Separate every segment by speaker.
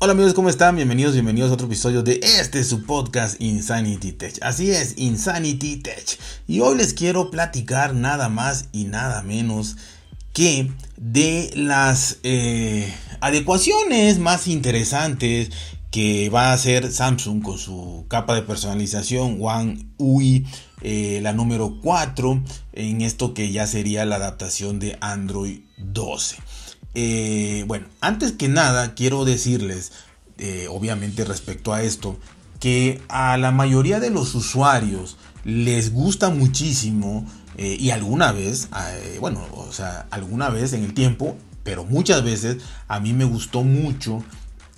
Speaker 1: Hola amigos, ¿cómo están? Bienvenidos, bienvenidos a otro episodio de este su podcast Insanity Tech. Así es, Insanity Tech. Y hoy les quiero platicar nada más y nada menos que de las eh, adecuaciones más interesantes que va a hacer Samsung con su capa de personalización One UI, eh, la número 4, en esto que ya sería la adaptación de Android 12. Eh, bueno, antes que nada quiero decirles, eh, obviamente respecto a esto, que a la mayoría de los usuarios les gusta muchísimo eh, y alguna vez, bueno, o sea, alguna vez en el tiempo, pero muchas veces a mí me gustó mucho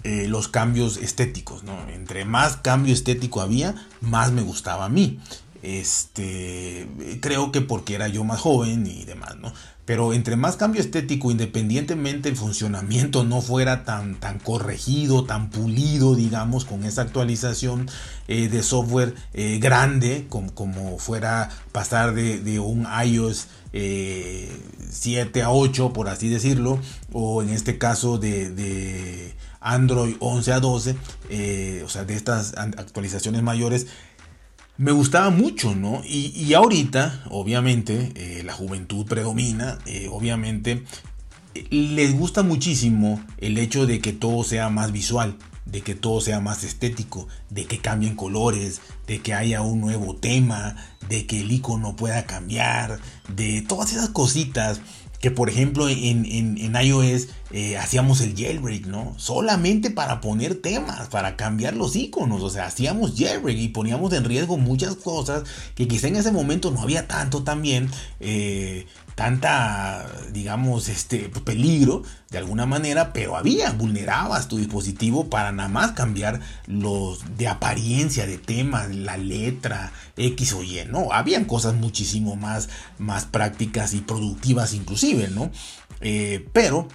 Speaker 1: los cambios estéticos, ¿no? Entre más cambio estético había, más me gustaba a mí. Este, creo que porque era yo más joven y demás, ¿no? Pero entre más cambio estético, independientemente el funcionamiento no fuera tan, tan corregido, tan pulido, digamos, con esa actualización eh, de software eh, grande, como, como, fuera pasar de, un iOS 7 eh, a 8, por así decirlo, o en este caso de, Android 11 a 12, o sea, de estas actualizaciones mayores, me gustaba mucho, ¿no? Y, ahorita, obviamente, eh, la juventud predomina, eh, obviamente, eh, les gusta muchísimo el hecho de que todo sea más visual, de que todo sea más estético, de que cambien colores, de que haya un nuevo tema, de que el icono pueda cambiar, de todas esas cositas que por ejemplo en, en, iOS eh, hacíamos el jailbreak, ¿no? Solamente para poner temas, para cambiar los iconos, o sea, hacíamos jailbreak y poníamos en riesgo muchas cosas que quizá en ese momento no había tanto también, eh, tanta, digamos, este peligro de alguna manera, pero había, vulnerabas tu dispositivo para nada más cambiar los de apariencia, de temas, la letra, X o Y, ¿no? Habían cosas muchísimo más, más prácticas y productivas inclusive, ¿no? Eh, pero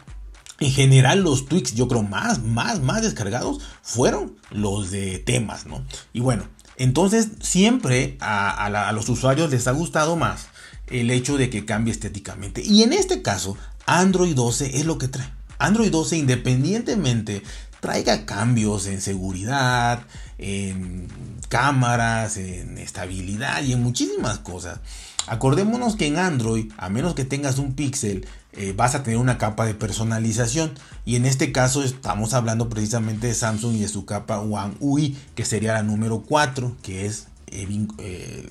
Speaker 1: en general los tweaks yo creo más, más, más descargados fueron los de temas, ¿no? Y bueno, entonces siempre a los usuarios les ha gustado más el hecho de que cambie estéticamente. Y en este caso, Android 12 es lo que trae. Android 12 independientemente traiga cambios en seguridad, en cámaras, en estabilidad y en muchísimas cosas. Acordémonos que en Android, a menos que tengas un pixel, eh, vas a tener una capa de personalización. Y en este caso estamos hablando precisamente de Samsung y de su capa One UI, que sería la número 4, que es eh, eh,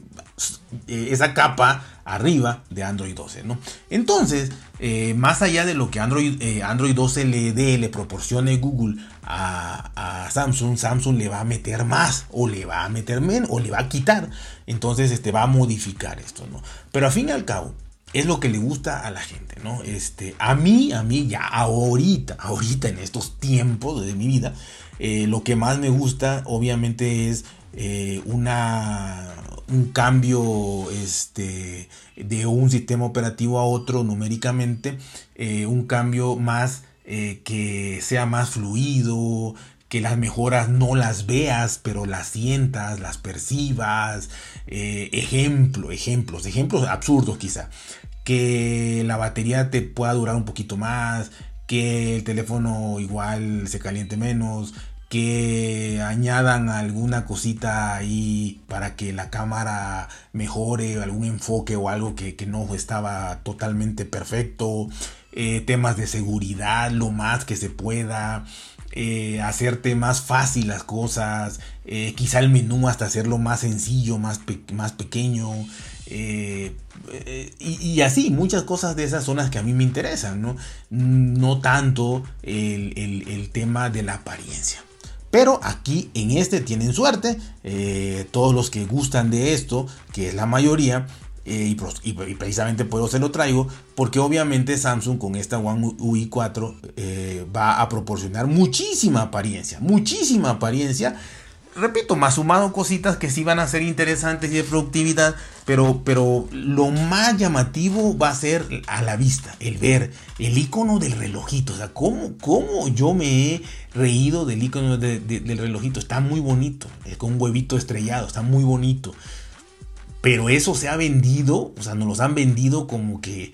Speaker 1: eh, esa capa arriba de Android 12, ¿no? Entonces, más allá de lo que Android, Android 12 le dé, le proporcione Google a, Samsung, Samsung le va a meter más, o le va a meter menos, o le va a quitar. Entonces, este va a modificar esto, ¿no? Pero al fin y al cabo, es lo que le gusta a la gente, ¿no? Este, a mí, a mí ya ahorita, ahorita en estos tiempos de mi vida, lo que más me gusta, obviamente, es eh, una, un cambio este, de un sistema operativo a otro numéricamente, eh, un cambio más eh, que sea más fluido, que las mejoras no las veas, pero las sientas, las percibas. ejemplo, ejemplos, ejemplos absurdos quizá. Que la batería te pueda durar un poquito más, que el teléfono igual se caliente menos, que añadan alguna cosita ahí para que la cámara mejore, algún enfoque o algo que, no estaba totalmente perfecto, eh, temas de seguridad, lo más que se pueda. Eh, hacerte más fácil las cosas, eh, quizá el menú hasta hacerlo más sencillo, más, más pequeño, y, así, muchas cosas de esas son las que a mí me interesan, no, no tanto el tema de la apariencia. Pero aquí en este tienen suerte. Eh, todos los que gustan de esto, que es la mayoría, eh, y, precisamente por eso se lo traigo, porque obviamente Samsung con esta One UI 4 eh, va a proporcionar muchísima apariencia, muchísima apariencia repito, más sumado cositas que sí van a ser interesantes y de productividad, pero, pero lo más llamativo va a ser a la vista, el ver el icono del relojito. O sea, cómo, cómo yo me he reído del icono del relojito. Está muy bonito, es con un huevito estrellado, está muy bonito. Pero eso se ha vendido, o sea, nos los han vendido como que,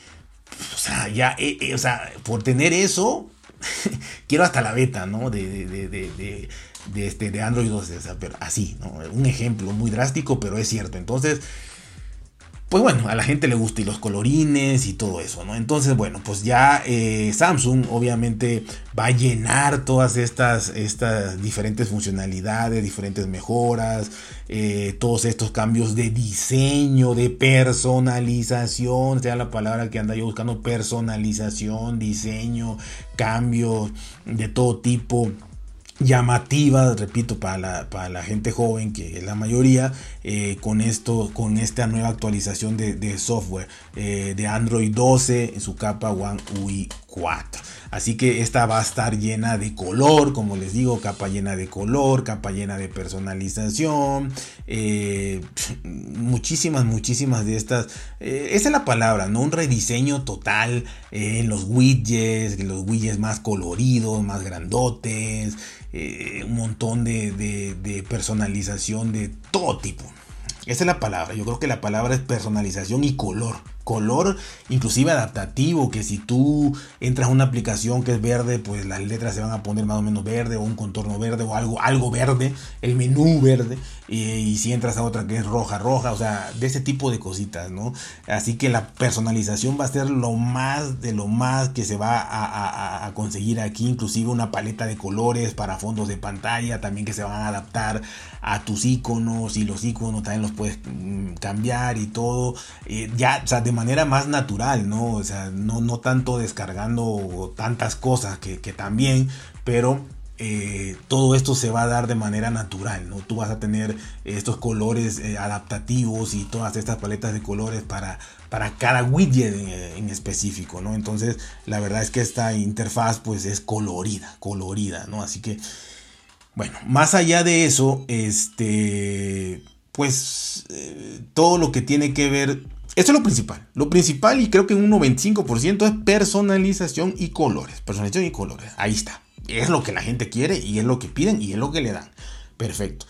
Speaker 1: o sea, ya, eh, eh, o sea, por tener eso, quiero hasta la beta, ¿no? De, de, de, este, de Android 12, o sea, pero así. Un ejemplo muy drástico, pero es cierto. Entonces, pues bueno, a la gente le gusta y los colorines y todo eso, ¿no? Entonces, bueno, pues ya eh, Samsung obviamente va a llenar todas estas, estas diferentes funcionalidades, diferentes mejoras, eh, todos estos cambios de diseño, de personalización, sea la palabra que anda yo buscando, personalización, diseño, cambios de todo tipo llamativas, repito, para la, para la, gente joven, que es la mayoría, eh, con esto, con esta nueva actualización de, software eh, de Android 12 en su capa One UI 4. Así que esta va a estar llena de color, como les digo, capa llena de color, capa llena de personalización, eh, muchísimas, muchísimas de estas. esa es la palabra, ¿no? Un rediseño total en los widgets, los widgets más coloridos, más grandotes. Eh, un montón de, personalización de todo tipo. Esa es la palabra. Yo creo que la palabra es personalización y color color inclusive adaptativo, que si tú entras a una aplicación que es verde, pues las letras se van a poner más o menos verde o un contorno verde o algo, algo verde, el menú verde, y, si entras a otra que es roja, roja, o sea, de ese tipo de cositas, ¿no? Así que la personalización va a ser lo más de lo más que se va a, conseguir aquí, inclusive una paleta de colores para fondos de pantalla, también que se van a adaptar a tus iconos y los iconos también los puedes mm, cambiar y todo, eh, ya, o sea, de manera más natural, ¿no? O sea, no, no tanto descargando tantas cosas que, también, pero eh, todo esto se va a dar de manera natural, ¿no? Tú vas a tener estos colores eh, adaptativos y todas estas paletas de colores para, para cada widget en, específico, ¿no? Entonces, la verdad es que esta interfaz pues es colorida, colorida, ¿no? Así que, bueno, más allá de eso, este, pues eh, todo lo que tiene que ver esto es lo principal. Lo principal, y creo que un 95% es personalización y colores. Personalización y colores. Ahí está. Es lo que la gente quiere y es lo que piden y es lo que le dan. Perfecto.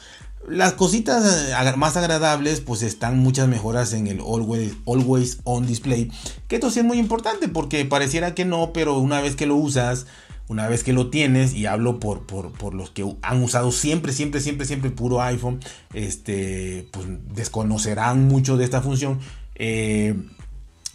Speaker 1: Las cositas eh, más agradables, pues están muchas mejoras en el always, on display. Que esto sí es muy importante porque pareciera que no, pero una vez que lo usas, una vez que lo tienes, y hablo por, por, los que han usado siempre, siempre, siempre, siempre puro iPhone, este, pues desconocerán mucho de esta función. Eh,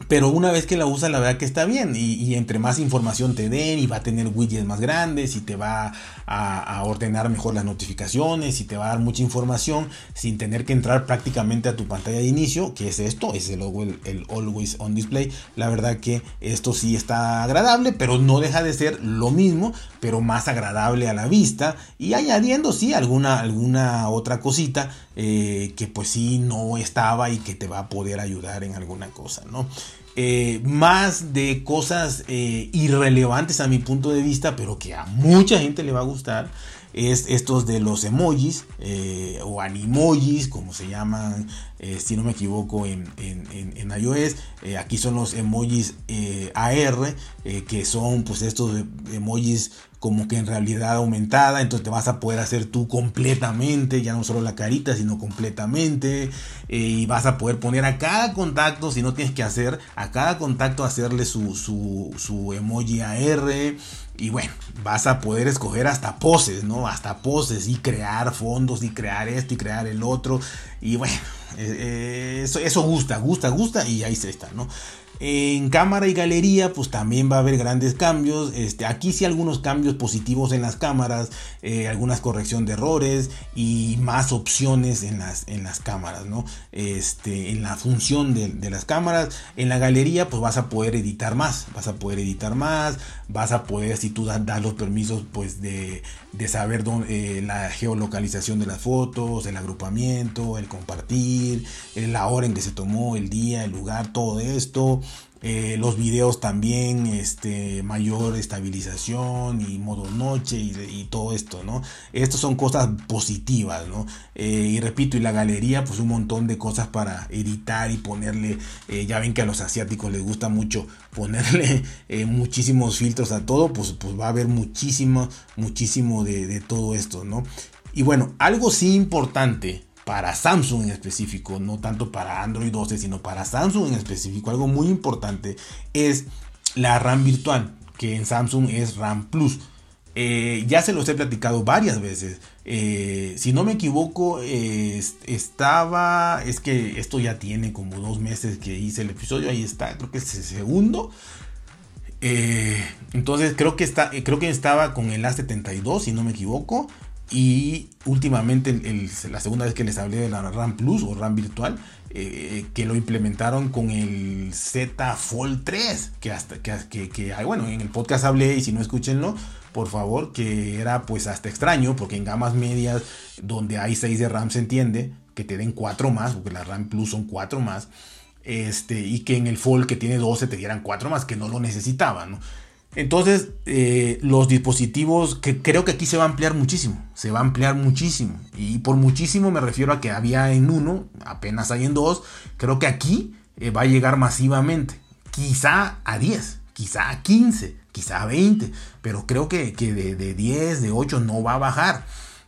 Speaker 1: pero una vez que la usas, la verdad que está bien. Y, entre más información te den, y va a tener widgets más grandes, y te va a, ordenar mejor las notificaciones, y te va a dar mucha información sin tener que entrar prácticamente a tu pantalla de inicio, que es esto, es el, el Always On Display. La verdad que esto sí está agradable, pero no deja de ser lo mismo, pero más agradable a la vista. Y añadiendo, sí, alguna, alguna otra cosita eh, que pues sí no estaba y que te va a poder ayudar en alguna cosa, ¿no? Eh, más de cosas eh, irrelevantes a mi punto de vista, pero que a mucha gente le va a gustar, es estos de los emojis o animojis, como se llaman, si no me equivoco, en, en iOS. aquí son los emojis AR, que son pues estos emojis como que en realidad aumentada, entonces te vas a poder hacer tú completamente, ya no solo la carita, sino completamente, eh, y vas a poder poner a cada contacto, si no tienes que hacer, a cada contacto hacerle su, su, su emoji AR, y bueno, vas a poder escoger hasta poses, ¿no? Hasta poses y crear fondos y crear esto y crear el otro, y bueno, eh, eso, eso gusta, gusta, gusta, y ahí se está, ¿no? En cámara y galería, pues también va a haber grandes cambios. Este, aquí sí algunos cambios positivos en las cámaras, eh, algunas corrección de errores y más opciones en las, en las cámaras, ¿no? Este, en la función de, las cámaras. En la galería, pues vas a poder editar más, vas a poder editar más, vas a poder, si tú das, los permisos, pues de, saber dónde, eh, la geolocalización de las fotos, el agrupamiento, el compartir, la hora en que se tomó, el día, el lugar, todo esto. Eh, los videos también, este, mayor estabilización y modo noche y, todo esto, ¿no? Estas son cosas positivas, ¿no? Eh, y repito, y la galería, pues un montón de cosas para editar y ponerle, eh, ya ven que a los asiáticos les gusta mucho ponerle muchísimos filtros a todo, pues, pues va a haber muchísimo, muchísimo de, de todo esto, ¿no? Y bueno, algo sí importante para Samsung en específico, no tanto para Android 12, sino para Samsung en específico, algo muy importante es la RAM virtual. que en Samsung es RAM Plus. Eh, ya se los he platicado varias veces. Eh, si no me equivoco, estaba. Es que esto ya tiene como dos meses que hice el episodio. Ahí está, creo que es el segundo. Eh, entonces creo que, está, creo que estaba con el A72, si no me equivoco. Y últimamente, la segunda vez que les hablé de la RAM Plus o RAM virtual, que lo implementaron con el Z Fold 3, que hasta que, que, bueno, en el podcast hablé y si no escúchenlo, por favor, que era pues hasta extraño, porque en gamas medias donde hay 6 de RAM se entiende que te den 4 más, porque la RAM Plus son 4 más, este, y que en el Fold que tiene 12 te dieran 4 más, que no lo necesitaban, Entonces, eh, los dispositivos, que creo que aquí se va a ampliar muchísimo, se va a ampliar muchísimo. Y por muchísimo me refiero a que había en uno, apenas hay en dos, creo que aquí eh, va a llegar masivamente, quizá a 10, quizá a 15, quizá 20, pero creo que, de, de 10, de 8 no va a bajar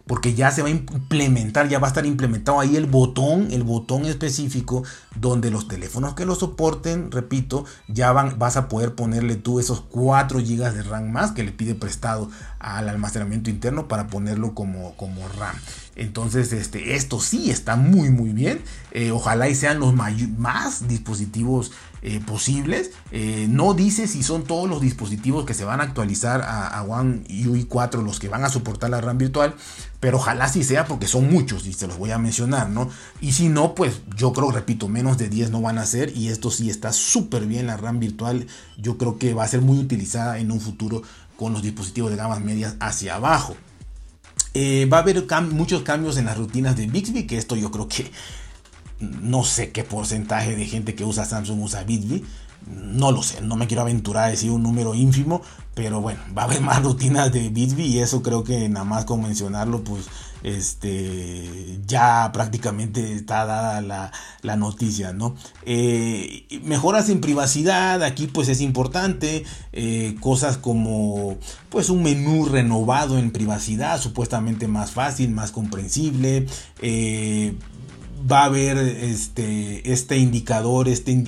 Speaker 1: porque ya se va a implementar, ya va a estar implementado ahí el botón, el botón específico donde los teléfonos que lo soporten, repito, ya vas a poder ponerle tú esos 4 GB de RAM más que le pide prestado al almacenamiento interno para ponerlo como, como RAM. Entonces, este, esto sí está muy, muy bien. Eh, ojalá y sean los más dispositivos eh, posibles. Eh, no dice si son todos los dispositivos que se van a actualizar a, One UI 4 los que van a soportar la RAM virtual, pero ojalá sí sea porque son muchos y se los voy a mencionar, ¿no? Y si no, pues yo creo, repito, menos de 10 no van a ser y esto sí está súper bien la RAM virtual. Yo creo que va a ser muy utilizada en un futuro con los dispositivos de gamas medias hacia abajo. Eh, va a haber muchos cambios en las rutinas de Bixby, que esto yo creo que no sé qué porcentaje de gente que usa Samsung usa Bixby. No lo sé, no me quiero aventurar a decir un número ínfimo, pero bueno, va a haber más rutinas de Bixby y eso creo que nada más con mencionarlo, pues este ya prácticamente está dada la, noticia, ¿no? Eh, mejoras en privacidad, aquí pues es importante, eh, cosas como pues un menú renovado en privacidad, supuestamente más fácil, más comprensible, eh, va a haber este, este indicador, este,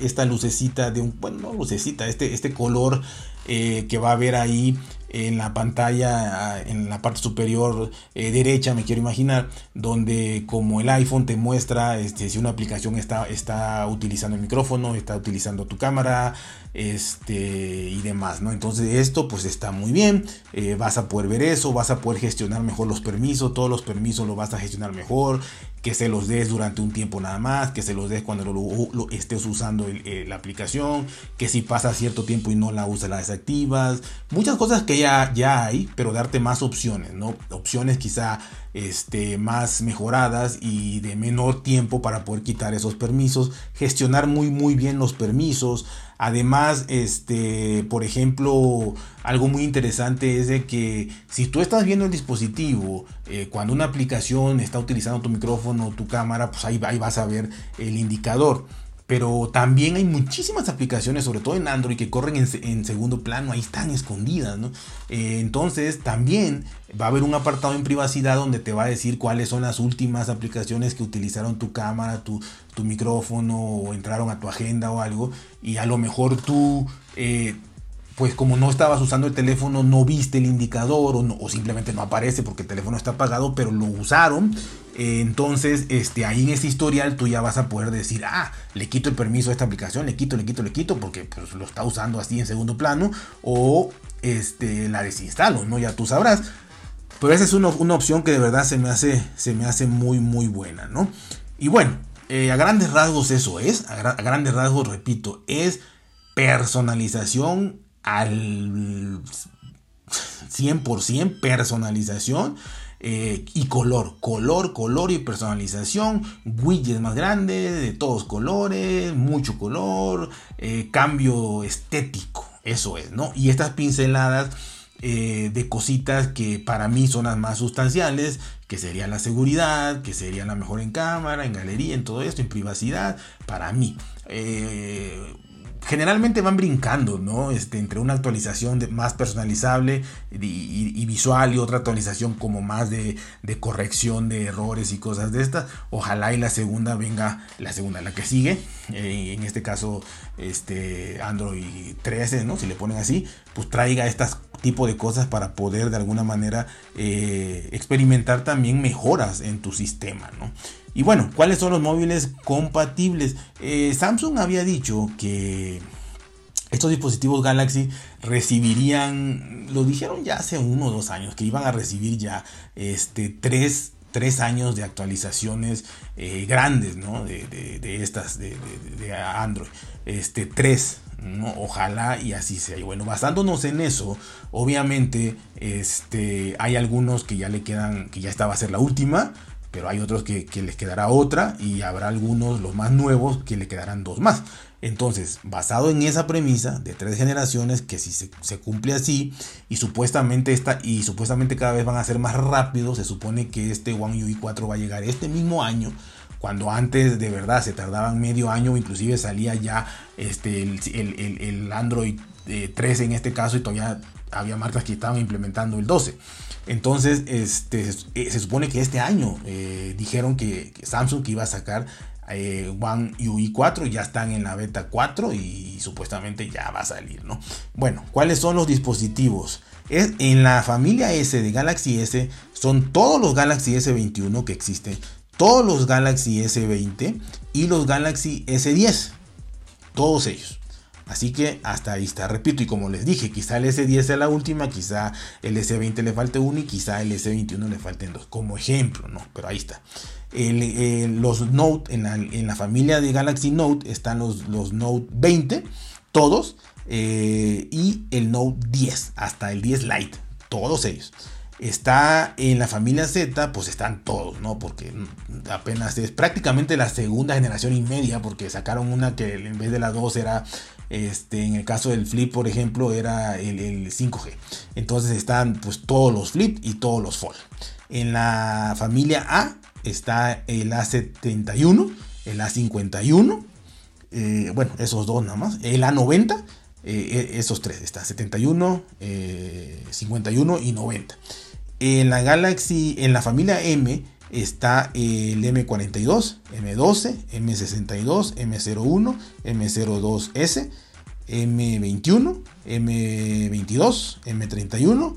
Speaker 1: esta lucecita de un, bueno, no lucecita, este, este color que va a haber ahí en la pantalla, en la parte superior eh, derecha, me quiero imaginar, donde como el iPhone te muestra este, si una aplicación está, está utilizando el micrófono, está utilizando tu cámara, este, y demás, ¿no? Entonces esto pues está muy bien, eh, vas a poder ver eso, vas a poder gestionar mejor los permisos, todos los permisos los vas a gestionar mejor, que se los des durante un tiempo nada más, que se los des cuando lo, estés usando eh, la aplicación, que si pasa cierto tiempo y no la usas la desactivas, muchas cosas que ya, ya hay, pero darte más opciones, ¿no? Opciones quizá este, más mejoradas y de menor tiempo para poder quitar esos permisos, gestionar muy muy bien los permisos, Además, este, por ejemplo, algo muy interesante es de que si tú estás viendo el dispositivo, eh, cuando una aplicación está utilizando tu micrófono o tu cámara, pues ahí, ahí vas a ver el indicador pero también hay muchísimas aplicaciones, sobre todo en Android, que corren en, segundo plano, ahí están escondidas, ¿no? Eh, entonces también va a haber un apartado en privacidad donde te va a decir cuáles son las últimas aplicaciones que utilizaron tu cámara, tu, micrófono o entraron a tu agenda o algo, y a lo mejor tú... Eh, pues como no estabas usando el teléfono, no viste el indicador o, simplemente no aparece porque el teléfono está apagado, pero lo usaron eh, entonces, este, ahí en ese historial tú ya vas a poder decir, ah, le quito el permiso a esta aplicación, le quito, le quito, le quito, porque pues, lo está usando así en segundo plano, o este, la desinstalo, ¿no? Ya tú sabrás. Pero esa es una, opción que de verdad se me hace, se me hace muy, muy buena, ¿no? Y bueno, eh, a grandes rasgos eso es, a, a grandes rasgos, repito, es personalización al 100% personalización eh, y color, color, color y personalización, widgets más grandes, de todos colores, mucho color, eh, cambio estético, eso es, ¿no? Y estas pinceladas eh, de cositas que para mí son las más sustanciales, que sería la seguridad, que sería la mejor en cámara, en galería, en todo esto, en privacidad, para mí generalmente van brincando, ¿no? Este, entre una actualización de, más personalizable y, visual y otra actualización como más de, corrección de errores y cosas de estas. Ojalá y la segunda venga, la segunda, la que sigue, eh, en este caso este, Android 13, ¿no? Si le ponen así, pues traiga estas tipo de cosas para poder de alguna manera eh, experimentar también mejoras en tu sistema, ¿no? Y bueno, ¿cuáles son los móviles compatibles? Eh, Samsung había dicho que estos dispositivos Galaxy recibirían, lo dijeron ya hace uno o dos años, que iban a recibir ya este, tres, años de actualizaciones eh, grandes, ¿no? De, estas, de, Android. Este, tres, ¿no? Ojalá y así sea. Y bueno, basándonos en eso, obviamente, este, hay algunos que ya le quedan, que ya esta va a ser la última pero hay otros que, les quedará otra y habrá algunos, los más nuevos, que le quedarán dos más. Entonces, basado en esa premisa de tres generaciones, que si se, cumple así, y supuestamente esta, y supuestamente cada vez van a ser más rápidos, se supone que este One UI 4 va a llegar este mismo año, cuando antes de verdad se tardaban medio año, inclusive salía ya este, el, Android 13 eh, en este caso, y todavía había marcas que estaban implementando el 12. Entonces, este, eh, se supone que este año eh, dijeron que, Samsung que iba a sacar eh, One UI 4, ya están en la beta 4 y, supuestamente ya va a salir, ¿no? Bueno, ¿cuáles son los dispositivos? En la familia S de Galaxy S son todos los Galaxy S21 que existen, todos los Galaxy S20 y los Galaxy S10, todos ellos. Así que hasta ahí está. Repito, y como les dije, quizá el S10 sea la última, quizá el S20 le falte uno y quizá el S21 le falten dos. Como ejemplo, ¿no? Pero ahí está. los Note, en la, familia de Galaxy Note están los, los Note 20, todos. Eh, y el Note 10, hasta el 10 Lite, todos ellos está en la familia Z, pues están todos, ¿no? Porque apenas es prácticamente la segunda generación y media, porque sacaron una que en vez de la 2 era este, en el caso del Flip, por ejemplo, era el, 5G. Entonces están pues todos los Flip y todos los Fold. En la familia A está el A71, el A51, eh, bueno, esos dos nada más. El A90, eh, e, esos tres, está 71, 51 eh, y 90. En la Galaxy, en la familia M, está el M42, M12, M62, M01, M02S, M21, M22, M31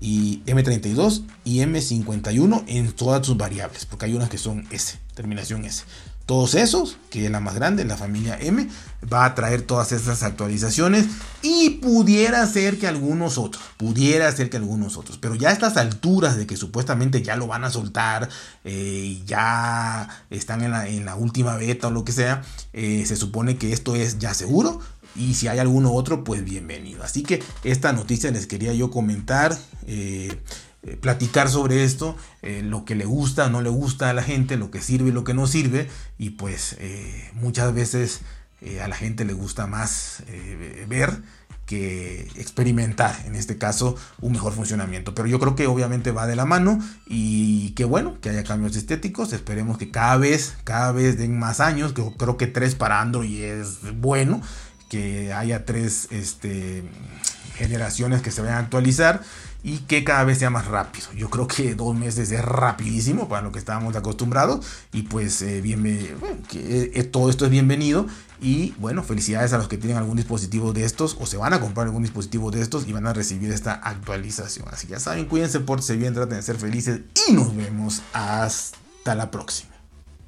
Speaker 1: y M32 y M51 en todas sus variables, porque hay unas que son S, terminación S. Todos esos, que es la más grande, la familia M, va a traer todas estas actualizaciones y pudiera ser que algunos otros, pudiera ser que algunos otros, pero ya a estas alturas de que supuestamente ya lo van a soltar, eh, ya están en la, última beta o lo que sea, eh, se supone que esto es ya seguro, y si hay alguno otro, pues bienvenido. Así que esta noticia les quería yo comentar. Eh, eh, platicar sobre esto, eh, lo que le gusta, no le gusta a la gente, lo que sirve y lo que no sirve. Y pues eh, muchas veces a la gente le gusta más ver que experimentar, en este caso, un mejor funcionamiento. Pero yo creo que obviamente va de la mano y que bueno, que haya cambios estéticos. Esperemos que cada vez, cada vez den más años. Creo que tres para Android es bueno. Que haya tres este, generaciones que se vayan a actualizar y que cada vez sea más rápido. Yo creo que dos meses es rapidísimo para lo que estábamos acostumbrados y pues eh, bien, eh, todo esto es bienvenido y bueno, felicidades a los que tienen algún dispositivo de estos o se van a comprar algún dispositivo de estos y van a recibir esta actualización. Así que ya saben, cuídense, por bien, traten de ser felices y nos vemos hasta la próxima.